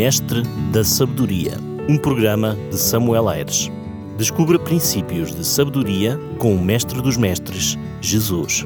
Mestre da Sabedoria, um programa de Samuel Aires. Descubra princípios de sabedoria com o Mestre dos Mestres, Jesus.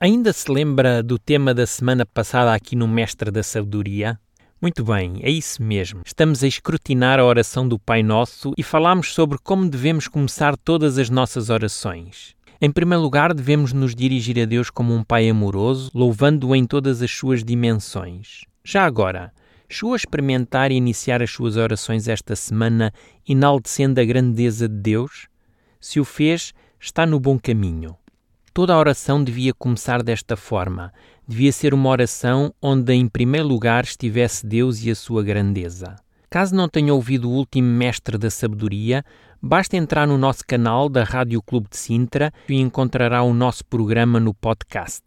Ainda se lembra do tema da semana passada aqui no Mestre da Sabedoria? Muito bem, é isso mesmo. Estamos a escrutinar a oração do Pai Nosso e falámos sobre como devemos começar todas as nossas orações. Em primeiro lugar, devemos nos dirigir a Deus como um Pai amoroso, louvando-o em todas as suas dimensões. Já agora, chegou a experimentar e iniciar as suas orações esta semana, enaltecendo a grandeza de Deus? Se o fez, está no bom caminho. Toda a oração devia começar desta forma. Devia ser uma oração onde, em primeiro lugar, estivesse Deus e a sua grandeza. Caso não tenha ouvido o último mestre da sabedoria, basta entrar no nosso canal da Rádio Clube de Sintra e encontrará o nosso programa no podcast.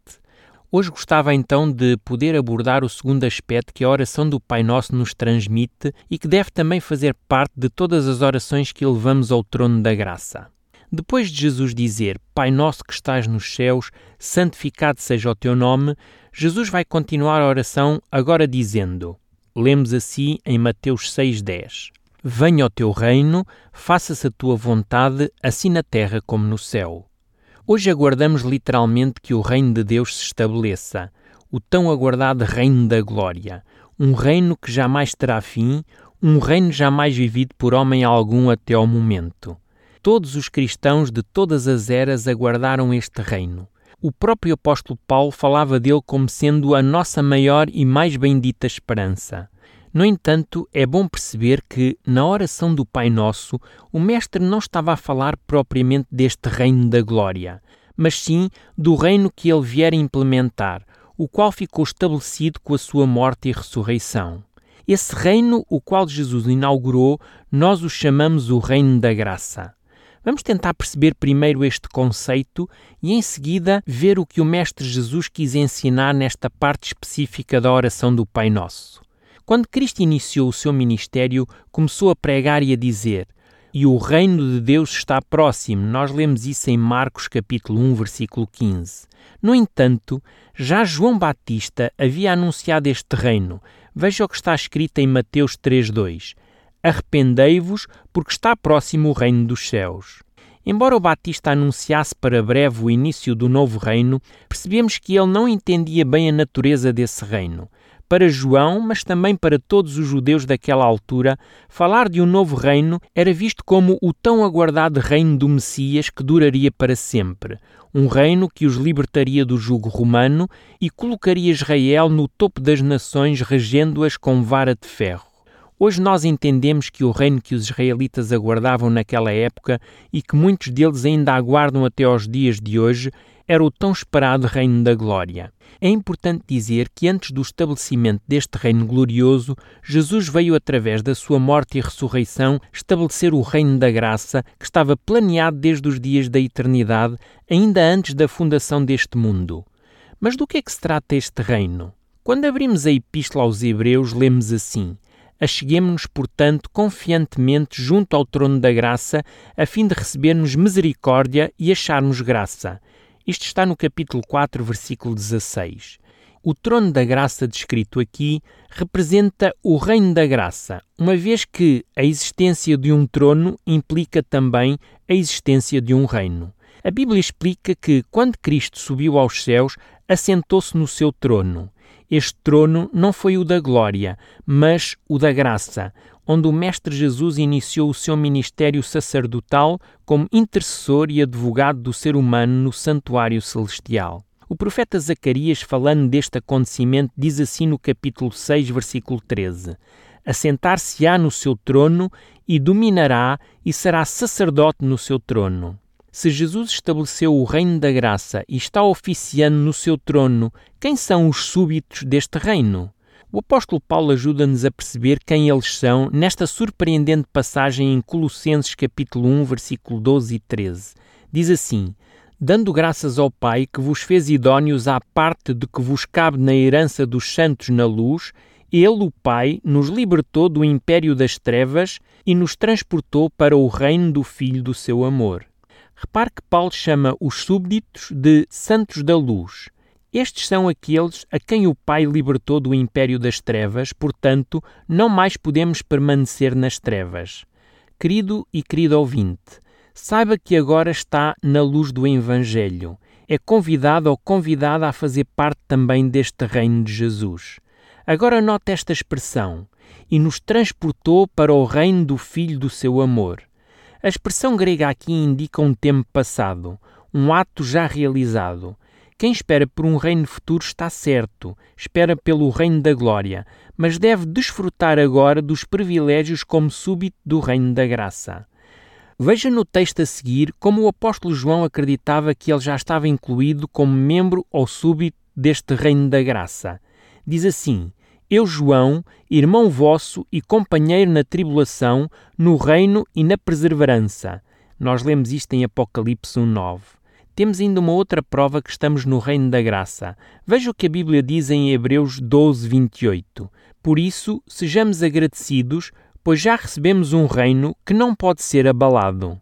Hoje gostava então de poder abordar o segundo aspecto que a oração do Pai Nosso nos transmite e que deve também fazer parte de todas as orações que elevamos ao trono da graça. Depois de Jesus dizer: Pai nosso que estás nos céus, santificado seja o teu nome, Jesus vai continuar a oração agora dizendo: Lemos assim em Mateus 6,10: Venha o teu reino, faça-se a tua vontade, assim na terra como no céu. Hoje aguardamos literalmente que o reino de Deus se estabeleça, o tão aguardado reino da glória, um reino que jamais terá fim, um reino jamais vivido por homem algum até ao momento. Todos os cristãos de todas as eras aguardaram este reino. O próprio apóstolo Paulo falava dele como sendo a nossa maior e mais bendita esperança. No entanto, é bom perceber que, na oração do Pai Nosso, o Mestre não estava a falar propriamente deste reino da glória, mas sim do reino que ele vier implementar, o qual ficou estabelecido com a sua morte e ressurreição. Esse reino, o qual Jesus inaugurou, nós o chamamos o Reino da Graça. Vamos tentar perceber primeiro este conceito e, em seguida, ver o que o Mestre Jesus quis ensinar nesta parte específica da oração do Pai Nosso. Quando Cristo iniciou o seu ministério, começou a pregar e a dizer: E o reino de Deus está próximo. Nós lemos isso em Marcos capítulo 1, versículo 15. No entanto, já João Batista havia anunciado este reino. Veja o que está escrito em Mateus 3:2. Arrependei-vos, porque está próximo o reino dos céus. Embora o Batista anunciasse para breve o início do novo reino, percebemos que ele não entendia bem a natureza desse reino. Para João, mas também para todos os judeus daquela altura, falar de um novo reino era visto como o tão aguardado reino do Messias que duraria para sempre. Um reino que os libertaria do jugo romano e colocaria Israel no topo das nações, regendo-as com vara de ferro. Hoje nós entendemos que o reino que os israelitas aguardavam naquela época e que muitos deles ainda aguardam até aos dias de hoje era o tão esperado Reino da Glória. É importante dizer que antes do estabelecimento deste reino glorioso, Jesus veio através da sua morte e ressurreição estabelecer o Reino da Graça que estava planeado desde os dias da eternidade, ainda antes da fundação deste mundo. Mas do que é que se trata este reino? Quando abrimos a Epístola aos Hebreus, lemos assim: Acheguemos-nos, portanto, confiantemente junto ao trono da graça, a fim de recebermos misericórdia e acharmos graça. Isto está no capítulo 4, versículo 16. O trono da graça descrito aqui representa o reino da graça, uma vez que a existência de um trono implica também a existência de um reino. A Bíblia explica que, quando Cristo subiu aos céus, assentou-se no seu trono. Este trono não foi o da glória, mas o da graça, onde o Mestre Jesus iniciou o seu ministério sacerdotal como intercessor e advogado do ser humano no santuário celestial. O profeta Zacarias, falando deste acontecimento, diz assim no capítulo 6, versículo 13: Assentar-se-á no seu trono e dominará e será sacerdote no seu trono. Se Jesus estabeleceu o reino da graça e está oficiando no seu trono, quem são os súbitos deste reino? O apóstolo Paulo ajuda-nos a perceber quem eles são nesta surpreendente passagem em Colossenses capítulo 1, versículo 12 e 13. Diz assim: Dando graças ao Pai que vos fez idóneos à parte de que vos cabe na herança dos santos na luz, ele, o Pai, nos libertou do império das trevas e nos transportou para o reino do Filho do seu amor. Repare que Paulo chama os súbditos de santos da luz. Estes são aqueles a quem o Pai libertou do império das trevas, portanto, não mais podemos permanecer nas trevas. Querido e querido ouvinte, saiba que agora está na luz do Evangelho. É convidado ou convidada a fazer parte também deste reino de Jesus. Agora note esta expressão: e nos transportou para o reino do Filho do seu amor. A expressão grega aqui indica um tempo passado, um ato já realizado. Quem espera por um reino futuro está certo, espera pelo reino da glória, mas deve desfrutar agora dos privilégios como súbito do reino da graça. Veja no texto a seguir como o apóstolo João acreditava que ele já estava incluído como membro ou súbito deste reino da graça. Diz assim: Eu, João, irmão vosso e companheiro na tribulação, no reino e na perseverança. Nós lemos isto em Apocalipse 1:9 temos ainda uma outra prova que estamos no reino da graça. Veja o que a Bíblia diz em Hebreus 12, 28. Por isso, sejamos agradecidos, pois já recebemos um reino que não pode ser abalado.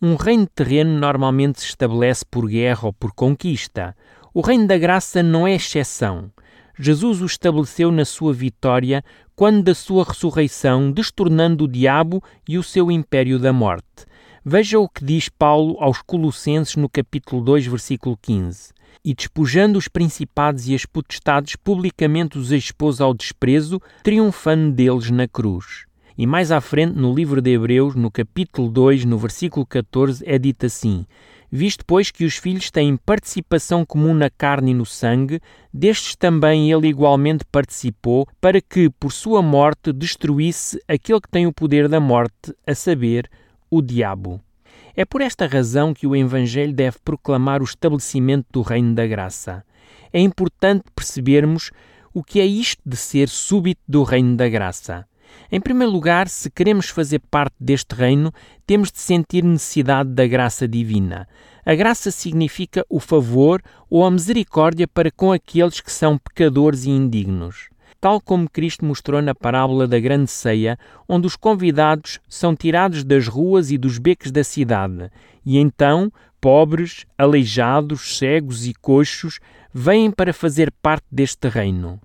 Um reino terreno normalmente se estabelece por guerra ou por conquista. O reino da graça não é exceção. Jesus o estabeleceu na sua vitória quando da sua ressurreição, destornando o diabo e o seu império da morte. Veja o que diz Paulo aos Colossenses no capítulo 2, versículo 15. E despojando os principados e as potestades, publicamente os expôs ao desprezo, triunfando deles na cruz. E mais à frente, no livro de Hebreus, no capítulo 2, no versículo 14, é dito assim: Visto, pois, que os filhos têm participação comum na carne e no sangue, destes também ele igualmente participou, para que, por sua morte, destruísse aquele que tem o poder da morte, a saber, o diabo. É por esta razão que o Evangelho deve proclamar o estabelecimento do reino da graça. É importante percebermos o que é isto de ser súbito do reino da graça. Em primeiro lugar, se queremos fazer parte deste reino, temos de sentir necessidade da graça divina. A graça significa o favor ou a misericórdia para com aqueles que são pecadores e indignos tal como Cristo mostrou na parábola da grande ceia, onde os convidados são tirados das ruas e dos becos da cidade, e então pobres, aleijados, cegos e coxos vêm para fazer parte deste reino.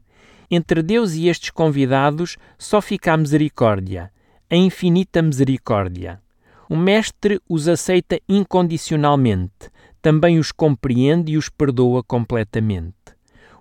Entre Deus e estes convidados só fica a misericórdia, a infinita misericórdia. O Mestre os aceita incondicionalmente, também os compreende e os perdoa completamente.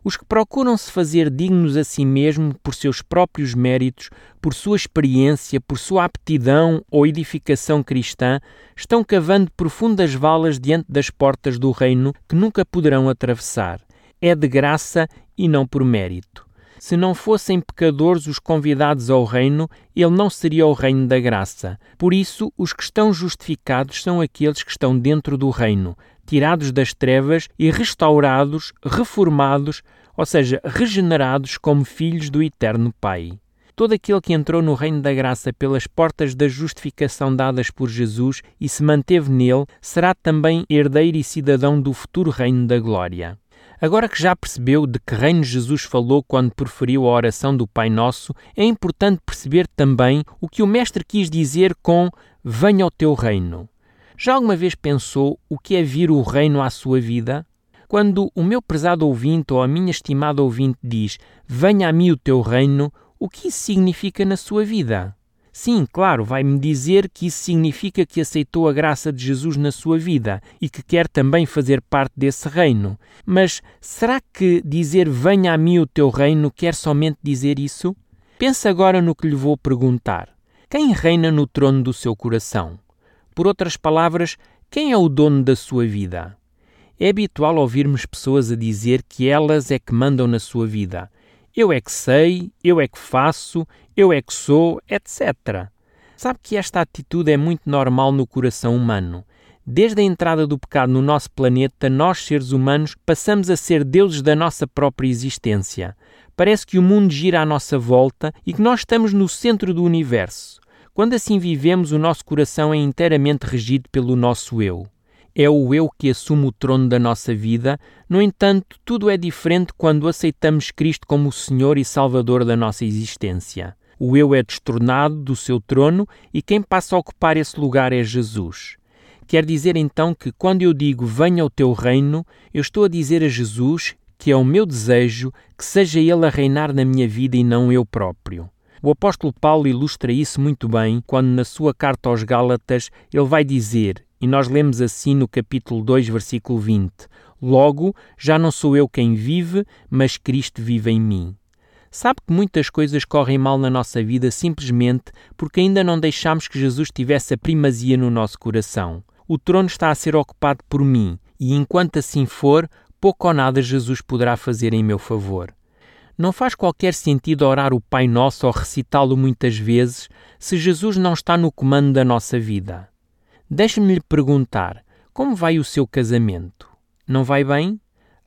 Os que procuram se fazer dignos a si mesmo por seus próprios méritos, por sua experiência, por sua aptidão ou edificação cristã, estão cavando profundas valas diante das portas do reino que nunca poderão atravessar. É de graça e não por mérito. Se não fossem pecadores os convidados ao reino, ele não seria o reino da graça. Por isso, os que estão justificados são aqueles que estão dentro do reino, tirados das trevas e restaurados, reformados, ou seja, regenerados como filhos do Eterno Pai. Todo aquele que entrou no reino da graça pelas portas da justificação dadas por Jesus e se manteve nele, será também herdeiro e cidadão do futuro reino da glória. Agora que já percebeu de que reino Jesus falou quando proferiu a oração do Pai Nosso, é importante perceber também o que o Mestre quis dizer com Venha ao teu reino. Já alguma vez pensou o que é vir o reino à sua vida? Quando o meu prezado ouvinte ou a minha estimada ouvinte diz Venha a mim o teu reino, o que isso significa na sua vida? Sim, claro, vai-me dizer que isso significa que aceitou a graça de Jesus na sua vida e que quer também fazer parte desse reino. Mas será que dizer venha a mim o teu reino quer somente dizer isso? Pense agora no que lhe vou perguntar. Quem reina no trono do seu coração? Por outras palavras, quem é o dono da sua vida? É habitual ouvirmos pessoas a dizer que elas é que mandam na sua vida. Eu é que sei, eu é que faço, eu é que sou, etc. Sabe que esta atitude é muito normal no coração humano. Desde a entrada do pecado no nosso planeta, nós, seres humanos, passamos a ser deuses da nossa própria existência. Parece que o mundo gira à nossa volta e que nós estamos no centro do universo. Quando assim vivemos, o nosso coração é inteiramente regido pelo nosso eu. É o eu que assume o trono da nossa vida, no entanto, tudo é diferente quando aceitamos Cristo como o Senhor e Salvador da nossa existência. O eu é destornado do seu trono e quem passa a ocupar esse lugar é Jesus. Quer dizer então que quando eu digo venha o teu reino, eu estou a dizer a Jesus que é o meu desejo que seja Ele a reinar na minha vida e não eu próprio. O apóstolo Paulo ilustra isso muito bem quando, na sua carta aos Gálatas, ele vai dizer, e nós lemos assim no capítulo 2, versículo 20: Logo, já não sou eu quem vive, mas Cristo vive em mim. Sabe que muitas coisas correm mal na nossa vida simplesmente porque ainda não deixamos que Jesus tivesse a primazia no nosso coração. O trono está a ser ocupado por mim, e enquanto assim for, pouco ou nada Jesus poderá fazer em meu favor. Não faz qualquer sentido orar o Pai Nosso ou recitá-lo muitas vezes se Jesus não está no comando da nossa vida. Deixe-me lhe perguntar: como vai o seu casamento? Não vai bem?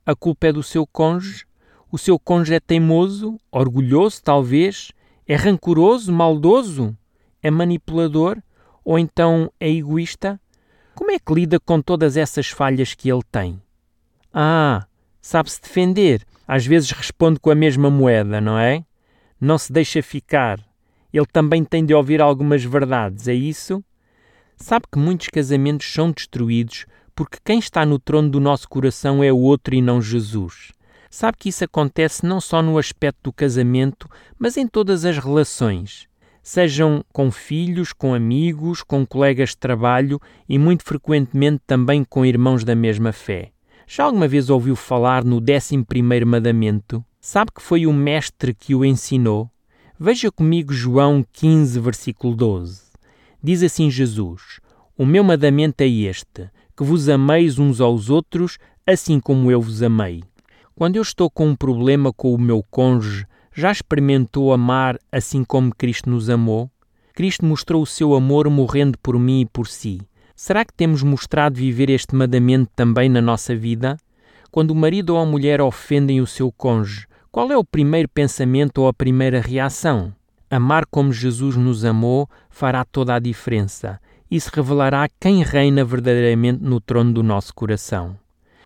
A culpa é do seu cônjuge? O seu cônjuge é teimoso, orgulhoso, talvez? É rancoroso, maldoso? É manipulador? Ou então é egoísta? Como é que lida com todas essas falhas que ele tem? Ah, sabe-se defender às vezes responde com a mesma moeda, não é? Não se deixa ficar. Ele também tem de ouvir algumas verdades, é isso? Sabe que muitos casamentos são destruídos porque quem está no trono do nosso coração é o outro e não Jesus. Sabe que isso acontece não só no aspecto do casamento, mas em todas as relações. Sejam com filhos, com amigos, com colegas de trabalho e muito frequentemente também com irmãos da mesma fé. Já alguma vez ouviu falar no 11 mandamento? Sabe que foi o mestre que o ensinou? Veja comigo João 15, versículo 12. Diz assim Jesus: O meu mandamento é este, que vos ameis uns aos outros, assim como eu vos amei. Quando eu estou com um problema com o meu cônjuge, já experimentou amar assim como Cristo nos amou? Cristo mostrou o seu amor morrendo por mim e por si. Será que temos mostrado viver este mandamento também na nossa vida? Quando o marido ou a mulher ofendem o seu cônjuge, qual é o primeiro pensamento ou a primeira reação? Amar como Jesus nos amou fará toda a diferença. Isso revelará quem reina verdadeiramente no trono do nosso coração.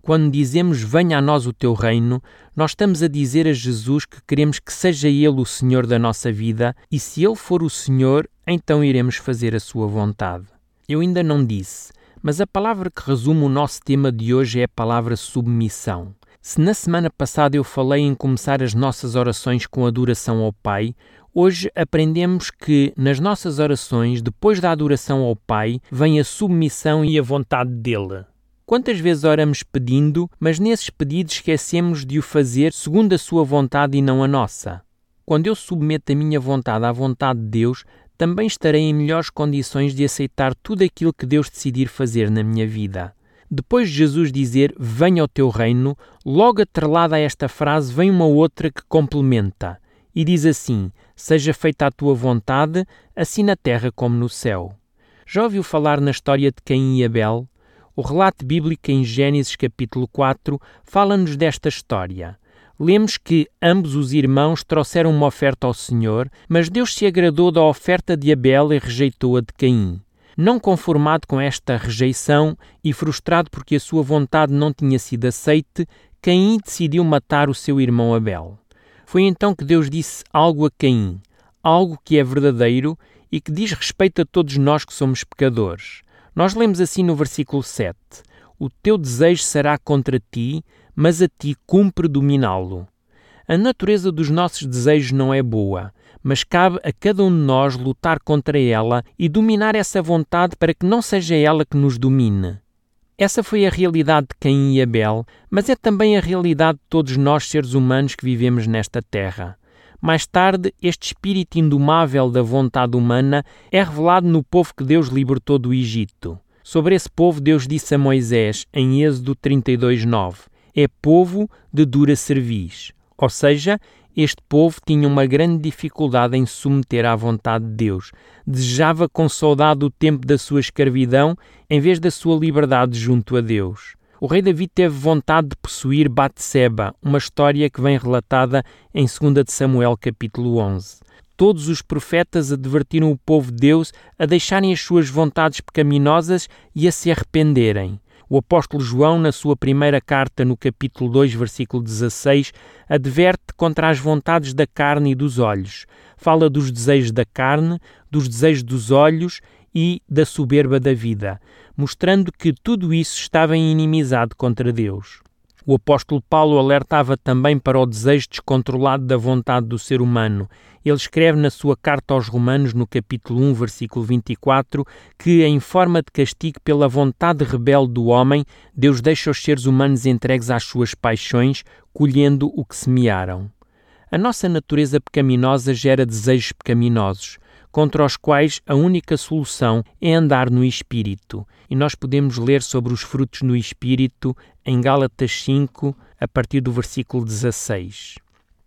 Quando dizemos venha a nós o teu reino, nós estamos a dizer a Jesus que queremos que seja Ele o Senhor da nossa vida e se Ele for o Senhor, então iremos fazer a sua vontade. Eu ainda não disse, mas a palavra que resume o nosso tema de hoje é a palavra submissão. Se na semana passada eu falei em começar as nossas orações com adoração ao Pai, hoje aprendemos que nas nossas orações, depois da adoração ao Pai, vem a submissão e a vontade dele. Quantas vezes oramos pedindo, mas nesses pedidos esquecemos de o fazer segundo a sua vontade e não a nossa? Quando eu submeto a minha vontade à vontade de Deus, também estarei em melhores condições de aceitar tudo aquilo que Deus decidir fazer na minha vida. Depois de Jesus dizer Venha ao teu reino, logo atrelada a esta frase vem uma outra que complementa e diz assim: Seja feita a tua vontade, assim na terra como no céu. Já ouviu falar na história de Caim e Abel? O relato bíblico em Gênesis capítulo 4 fala-nos desta história lemos que ambos os irmãos trouxeram uma oferta ao Senhor, mas Deus se agradou da oferta de Abel e rejeitou a de Caim. Não conformado com esta rejeição e frustrado porque a sua vontade não tinha sido aceite, Caim decidiu matar o seu irmão Abel. Foi então que Deus disse algo a Caim, algo que é verdadeiro e que diz respeito a todos nós que somos pecadores. Nós lemos assim no versículo 7: O teu desejo será contra ti, mas a ti cumpre dominá-lo. A natureza dos nossos desejos não é boa, mas cabe a cada um de nós lutar contra ela e dominar essa vontade para que não seja ela que nos domine. Essa foi a realidade de Caim e Abel, mas é também a realidade de todos nós seres humanos que vivemos nesta terra. Mais tarde, este espírito indomável da vontade humana é revelado no povo que Deus libertou do Egito. Sobre esse povo, Deus disse a Moisés, em Êxodo 32:9: é povo de dura cerviz. Ou seja, este povo tinha uma grande dificuldade em se submeter à vontade de Deus. Desejava com saudade o tempo da sua escravidão em vez da sua liberdade junto a Deus. O rei Davi teve vontade de possuir Batseba, uma história que vem relatada em 2 de Samuel capítulo 11. Todos os profetas advertiram o povo de Deus a deixarem as suas vontades pecaminosas e a se arrependerem. O apóstolo João, na sua primeira carta, no capítulo 2, versículo 16, adverte contra as vontades da carne e dos olhos. Fala dos desejos da carne, dos desejos dos olhos e da soberba da vida, mostrando que tudo isso estava em inimizade contra Deus. O apóstolo Paulo alertava também para o desejo descontrolado da vontade do ser humano. Ele escreve na sua carta aos Romanos, no capítulo 1, versículo 24, que, em forma de castigo pela vontade rebelde do homem, Deus deixa os seres humanos entregues às suas paixões, colhendo o que semearam. A nossa natureza pecaminosa gera desejos pecaminosos contra os quais a única solução é andar no Espírito. E nós podemos ler sobre os frutos no Espírito em Gálatas 5, a partir do versículo 16.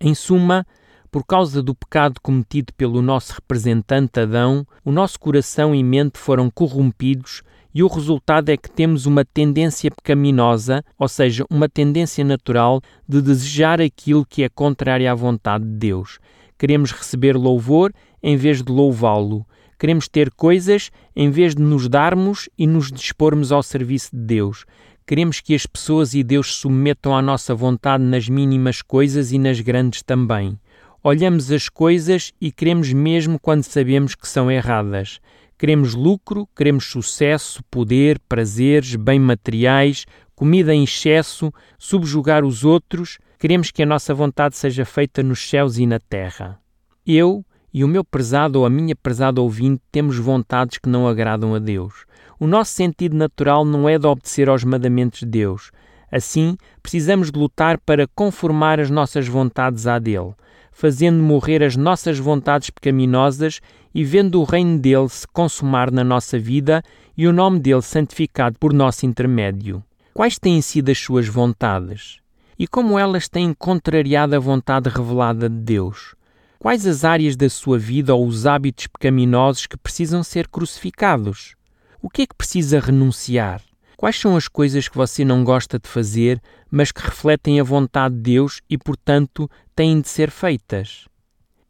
Em suma, por causa do pecado cometido pelo nosso representante Adão, o nosso coração e mente foram corrompidos e o resultado é que temos uma tendência pecaminosa, ou seja, uma tendência natural de desejar aquilo que é contrário à vontade de Deus. Queremos receber louvor em vez de louvá-lo. Queremos ter coisas em vez de nos darmos e nos dispormos ao serviço de Deus. Queremos que as pessoas e Deus submetam à nossa vontade nas mínimas coisas e nas grandes também. Olhamos as coisas e queremos mesmo quando sabemos que são erradas. Queremos lucro, queremos sucesso, poder, prazeres, bem materiais, comida em excesso, subjugar os outros. Queremos que a nossa vontade seja feita nos céus e na terra. Eu, e o meu prezado ou a minha prezada ouvinte temos vontades que não agradam a Deus. O nosso sentido natural não é de obedecer aos mandamentos de Deus. Assim, precisamos de lutar para conformar as nossas vontades à dele, fazendo morrer as nossas vontades pecaminosas e vendo o reino dele se consumar na nossa vida e o nome dele santificado por nosso intermédio. Quais têm sido as suas vontades? E como elas têm contrariado a vontade revelada de Deus? Quais as áreas da sua vida ou os hábitos pecaminosos que precisam ser crucificados? O que é que precisa renunciar? Quais são as coisas que você não gosta de fazer, mas que refletem a vontade de Deus e, portanto, têm de ser feitas?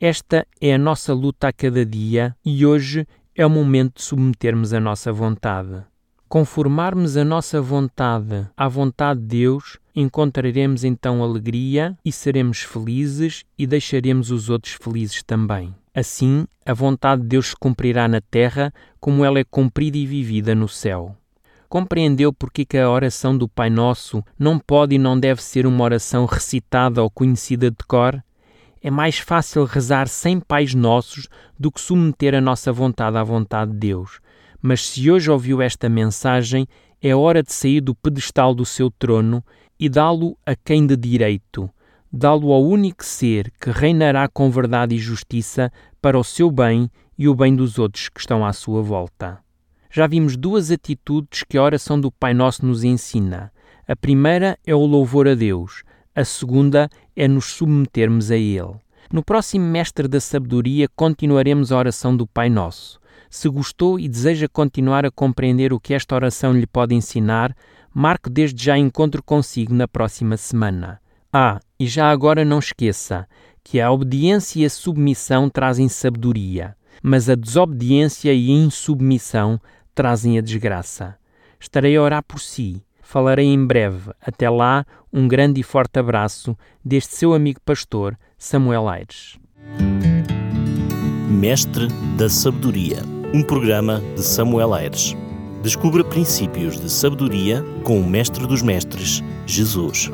Esta é a nossa luta a cada dia e hoje é o momento de submetermos a nossa vontade. Conformarmos a nossa vontade à vontade de Deus, encontraremos então alegria e seremos felizes e deixaremos os outros felizes também. Assim, a vontade de Deus se cumprirá na terra como ela é cumprida e vivida no céu. Compreendeu porque que a oração do Pai Nosso não pode e não deve ser uma oração recitada ou conhecida de cor? É mais fácil rezar sem Pais Nossos do que submeter a nossa vontade à vontade de Deus mas se hoje ouviu esta mensagem, é hora de sair do pedestal do seu trono e dá-lo a quem de direito, dá-lo ao único ser que reinará com verdade e justiça para o seu bem e o bem dos outros que estão à sua volta. Já vimos duas atitudes que a oração do Pai Nosso nos ensina. A primeira é o louvor a Deus, a segunda é nos submetermos a Ele. No próximo Mestre da Sabedoria continuaremos a oração do Pai Nosso. Se gostou e deseja continuar a compreender o que esta oração lhe pode ensinar, marque desde já encontro consigo na próxima semana. Ah, e já agora não esqueça que a obediência e a submissão trazem sabedoria, mas a desobediência e a insubmissão trazem a desgraça. Estarei a orar por si. Falarei em breve. Até lá, um grande e forte abraço deste seu amigo pastor, Samuel Aires. Mestre da Sabedoria um programa de Samuel Aires. Descubra princípios de sabedoria com o Mestre dos Mestres, Jesus.